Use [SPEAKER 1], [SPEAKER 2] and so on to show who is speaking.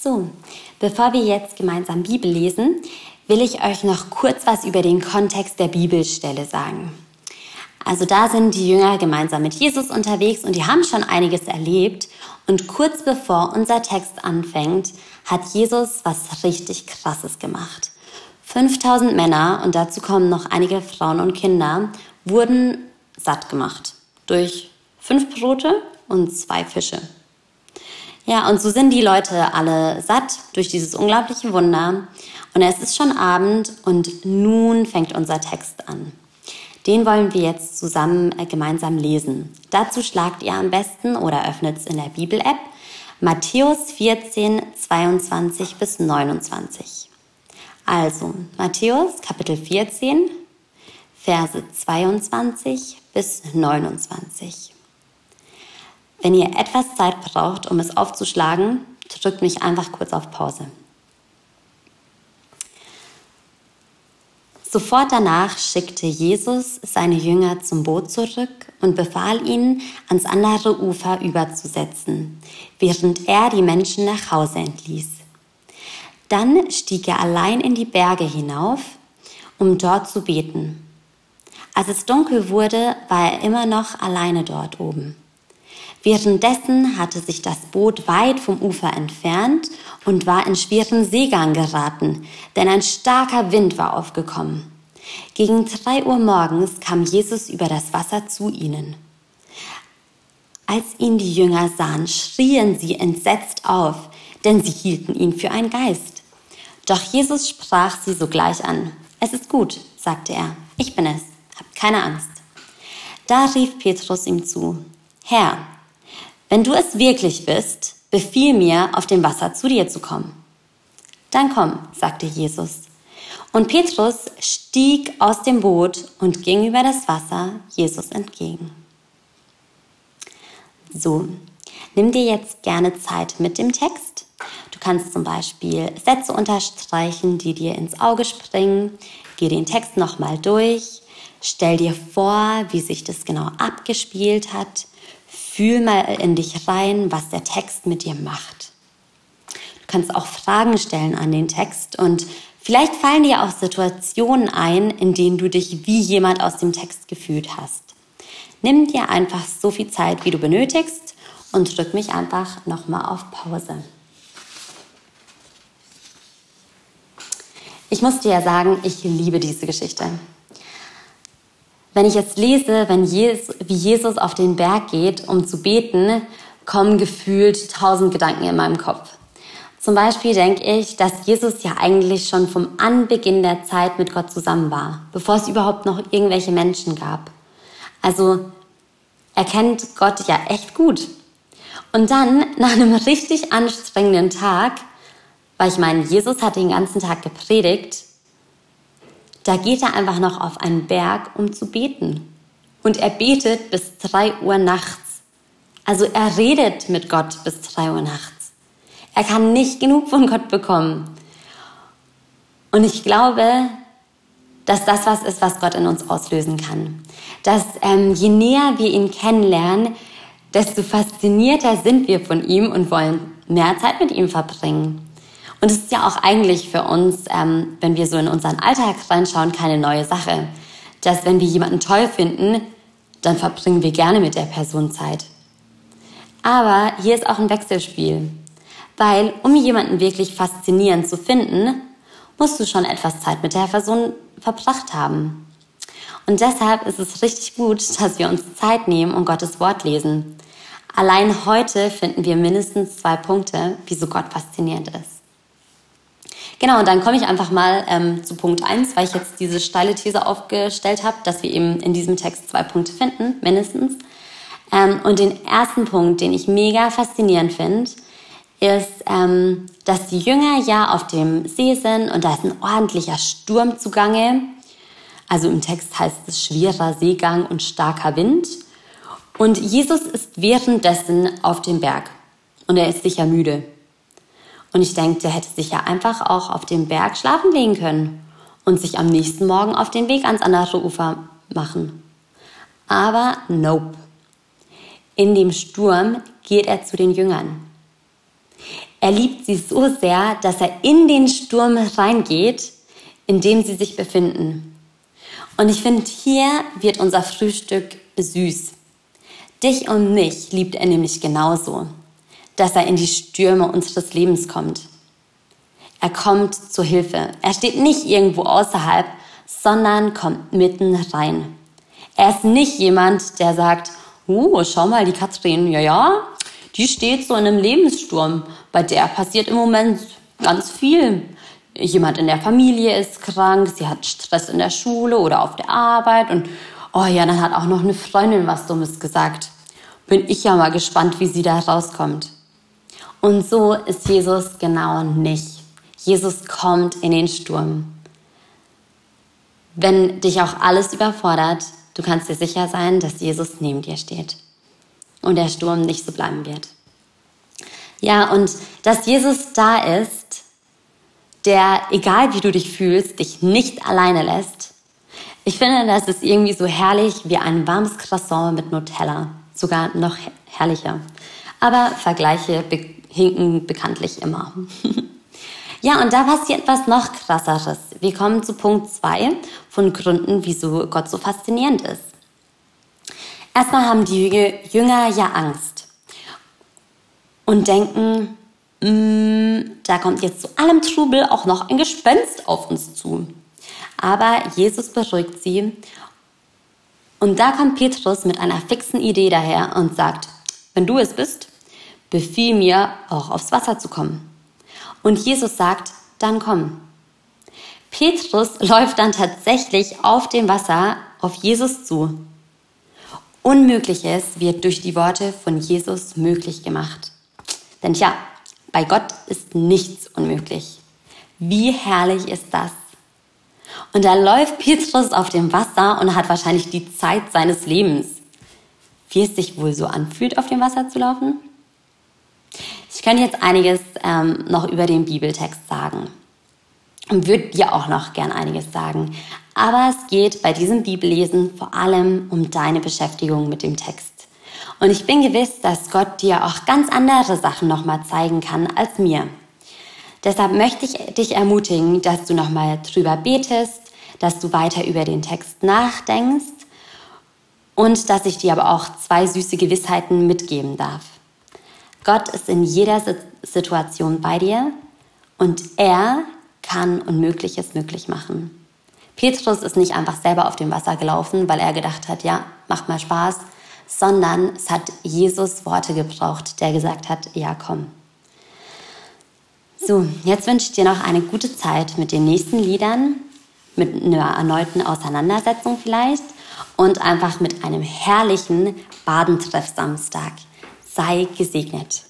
[SPEAKER 1] So, bevor wir jetzt gemeinsam Bibel lesen, will ich euch noch kurz was über den Kontext der Bibelstelle sagen. Also da sind die Jünger gemeinsam mit Jesus unterwegs und die haben schon einiges erlebt. Und kurz bevor unser Text anfängt, hat Jesus was richtig Krasses gemacht. 5000 Männer und dazu kommen noch einige Frauen und Kinder wurden satt gemacht durch fünf Brote und zwei Fische. Ja, und so sind die Leute alle satt durch dieses unglaubliche Wunder. Und es ist schon Abend und nun fängt unser Text an. Den wollen wir jetzt zusammen äh, gemeinsam lesen. Dazu schlagt ihr am besten oder öffnet es in der Bibel-App Matthäus 14, 22 bis 29. Also, Matthäus Kapitel 14, Verse 22 bis 29. Wenn ihr etwas Zeit braucht, um es aufzuschlagen, drückt mich einfach kurz auf Pause. Sofort danach schickte Jesus seine Jünger zum Boot zurück und befahl ihnen, ans andere Ufer überzusetzen, während er die Menschen nach Hause entließ. Dann stieg er allein in die Berge hinauf, um dort zu beten. Als es dunkel wurde, war er immer noch alleine dort oben. Währenddessen hatte sich das Boot weit vom Ufer entfernt und war in schweren Seegang geraten, denn ein starker Wind war aufgekommen. Gegen drei Uhr morgens kam Jesus über das Wasser zu ihnen. Als ihn die Jünger sahen, schrien sie entsetzt auf, denn sie hielten ihn für einen Geist. Doch Jesus sprach sie sogleich an. Es ist gut, sagte er, ich bin es, habt keine Angst. Da rief Petrus ihm zu, Herr, wenn du es wirklich bist, befiehl mir, auf dem Wasser zu dir zu kommen. Dann komm, sagte Jesus. Und Petrus stieg aus dem Boot und ging über das Wasser Jesus entgegen. So, nimm dir jetzt gerne Zeit mit dem Text. Du kannst zum Beispiel Sätze unterstreichen, die dir ins Auge springen. Geh den Text nochmal durch. Stell dir vor, wie sich das genau abgespielt hat. Fühl mal in dich rein, was der Text mit dir macht. Du kannst auch Fragen stellen an den Text und vielleicht fallen dir auch Situationen ein, in denen du dich wie jemand aus dem Text gefühlt hast. Nimm dir einfach so viel Zeit, wie du benötigst und drück mich einfach nochmal auf Pause. Ich muss dir ja sagen, ich liebe diese Geschichte. Wenn ich jetzt lese, wenn Jesus, wie Jesus auf den Berg geht, um zu beten, kommen gefühlt tausend Gedanken in meinem Kopf. Zum Beispiel denke ich, dass Jesus ja eigentlich schon vom Anbeginn der Zeit mit Gott zusammen war, bevor es überhaupt noch irgendwelche Menschen gab. Also er kennt Gott ja echt gut. Und dann, nach einem richtig anstrengenden Tag, weil ich meine, Jesus hat den ganzen Tag gepredigt, da geht er einfach noch auf einen Berg, um zu beten. Und er betet bis drei Uhr nachts. Also er redet mit Gott bis drei Uhr nachts. Er kann nicht genug von Gott bekommen. Und ich glaube, dass das was ist, was Gott in uns auslösen kann. Dass ähm, je näher wir ihn kennenlernen, desto faszinierter sind wir von ihm und wollen mehr Zeit mit ihm verbringen. Und es ist ja auch eigentlich für uns, ähm, wenn wir so in unseren Alltag reinschauen, keine neue Sache. Dass wenn wir jemanden toll finden, dann verbringen wir gerne mit der Person Zeit. Aber hier ist auch ein Wechselspiel. Weil um jemanden wirklich faszinierend zu finden, musst du schon etwas Zeit mit der Person verbracht haben. Und deshalb ist es richtig gut, dass wir uns Zeit nehmen und Gottes Wort lesen. Allein heute finden wir mindestens zwei Punkte, wieso Gott faszinierend ist. Genau, und dann komme ich einfach mal ähm, zu Punkt 1, weil ich jetzt diese steile These aufgestellt habe, dass wir eben in diesem Text zwei Punkte finden, mindestens. Ähm, und den ersten Punkt, den ich mega faszinierend finde, ist, ähm, dass die Jünger ja auf dem See sind und da ist ein ordentlicher Sturm zugange. Also im Text heißt es schwerer Seegang und starker Wind. Und Jesus ist währenddessen auf dem Berg und er ist sicher müde. Und ich denke, der hätte sich ja einfach auch auf dem Berg schlafen legen können und sich am nächsten Morgen auf den Weg ans andere Ufer machen. Aber nope. In dem Sturm geht er zu den Jüngern. Er liebt sie so sehr, dass er in den Sturm reingeht, in dem sie sich befinden. Und ich finde, hier wird unser Frühstück süß. Dich und mich liebt er nämlich genauso, dass er in die Stürme unseres Lebens kommt. Er kommt zur Hilfe. Er steht nicht irgendwo außerhalb, sondern kommt mitten rein. Er ist nicht jemand, der sagt, oh, schau mal, die Katrin, ja, ja, die steht so in einem Lebenssturm. Bei der passiert im Moment ganz viel. Jemand in der Familie ist krank, sie hat Stress in der Schule oder auf der Arbeit und oh ja, dann hat auch noch eine Freundin was Dummes gesagt. Bin ich ja mal gespannt, wie sie da rauskommt. Und so ist Jesus genau nicht. Jesus kommt in den Sturm. Wenn dich auch alles überfordert, du kannst dir sicher sein, dass Jesus neben dir steht und der Sturm nicht so bleiben wird. Ja, und dass Jesus da ist, der, egal wie du dich fühlst, dich nicht alleine lässt. Ich finde, das ist irgendwie so herrlich wie ein warmes Croissant mit Nutella. Sogar noch herrlicher. Aber Vergleiche hinken bekanntlich immer. Ja, und da passiert etwas noch krasseres. Wir kommen zu Punkt 2 von Gründen, wieso Gott so faszinierend ist. Erstmal haben die Jünger ja Angst und denken, mm, da kommt jetzt zu allem Trubel auch noch ein Gespenst auf uns zu. Aber Jesus beruhigt sie und da kommt Petrus mit einer fixen Idee daher und sagt, wenn du es bist, befiehl mir auch aufs Wasser zu kommen. Und Jesus sagt, dann komm. Petrus läuft dann tatsächlich auf dem Wasser auf Jesus zu. Unmögliches wird durch die Worte von Jesus möglich gemacht. Denn ja, bei Gott ist nichts unmöglich. Wie herrlich ist das? Und da läuft Petrus auf dem Wasser und hat wahrscheinlich die Zeit seines Lebens. Wie es sich wohl so anfühlt, auf dem Wasser zu laufen? Ich könnte jetzt einiges ähm, noch über den Bibeltext sagen und würde dir auch noch gern einiges sagen. Aber es geht bei diesem Bibellesen vor allem um deine Beschäftigung mit dem Text. Und ich bin gewiss, dass Gott dir auch ganz andere Sachen nochmal zeigen kann als mir. Deshalb möchte ich dich ermutigen, dass du nochmal drüber betest, dass du weiter über den Text nachdenkst und dass ich dir aber auch zwei süße Gewissheiten mitgeben darf. Gott ist in jeder Situation bei dir und er kann Unmögliches möglich machen. Petrus ist nicht einfach selber auf dem Wasser gelaufen, weil er gedacht hat, ja, macht mal Spaß, sondern es hat Jesus Worte gebraucht, der gesagt hat, ja, komm. So, jetzt wünsche ich dir noch eine gute Zeit mit den nächsten Liedern, mit einer erneuten Auseinandersetzung vielleicht und einfach mit einem herrlichen Badentreff Samstag sei gesegnet.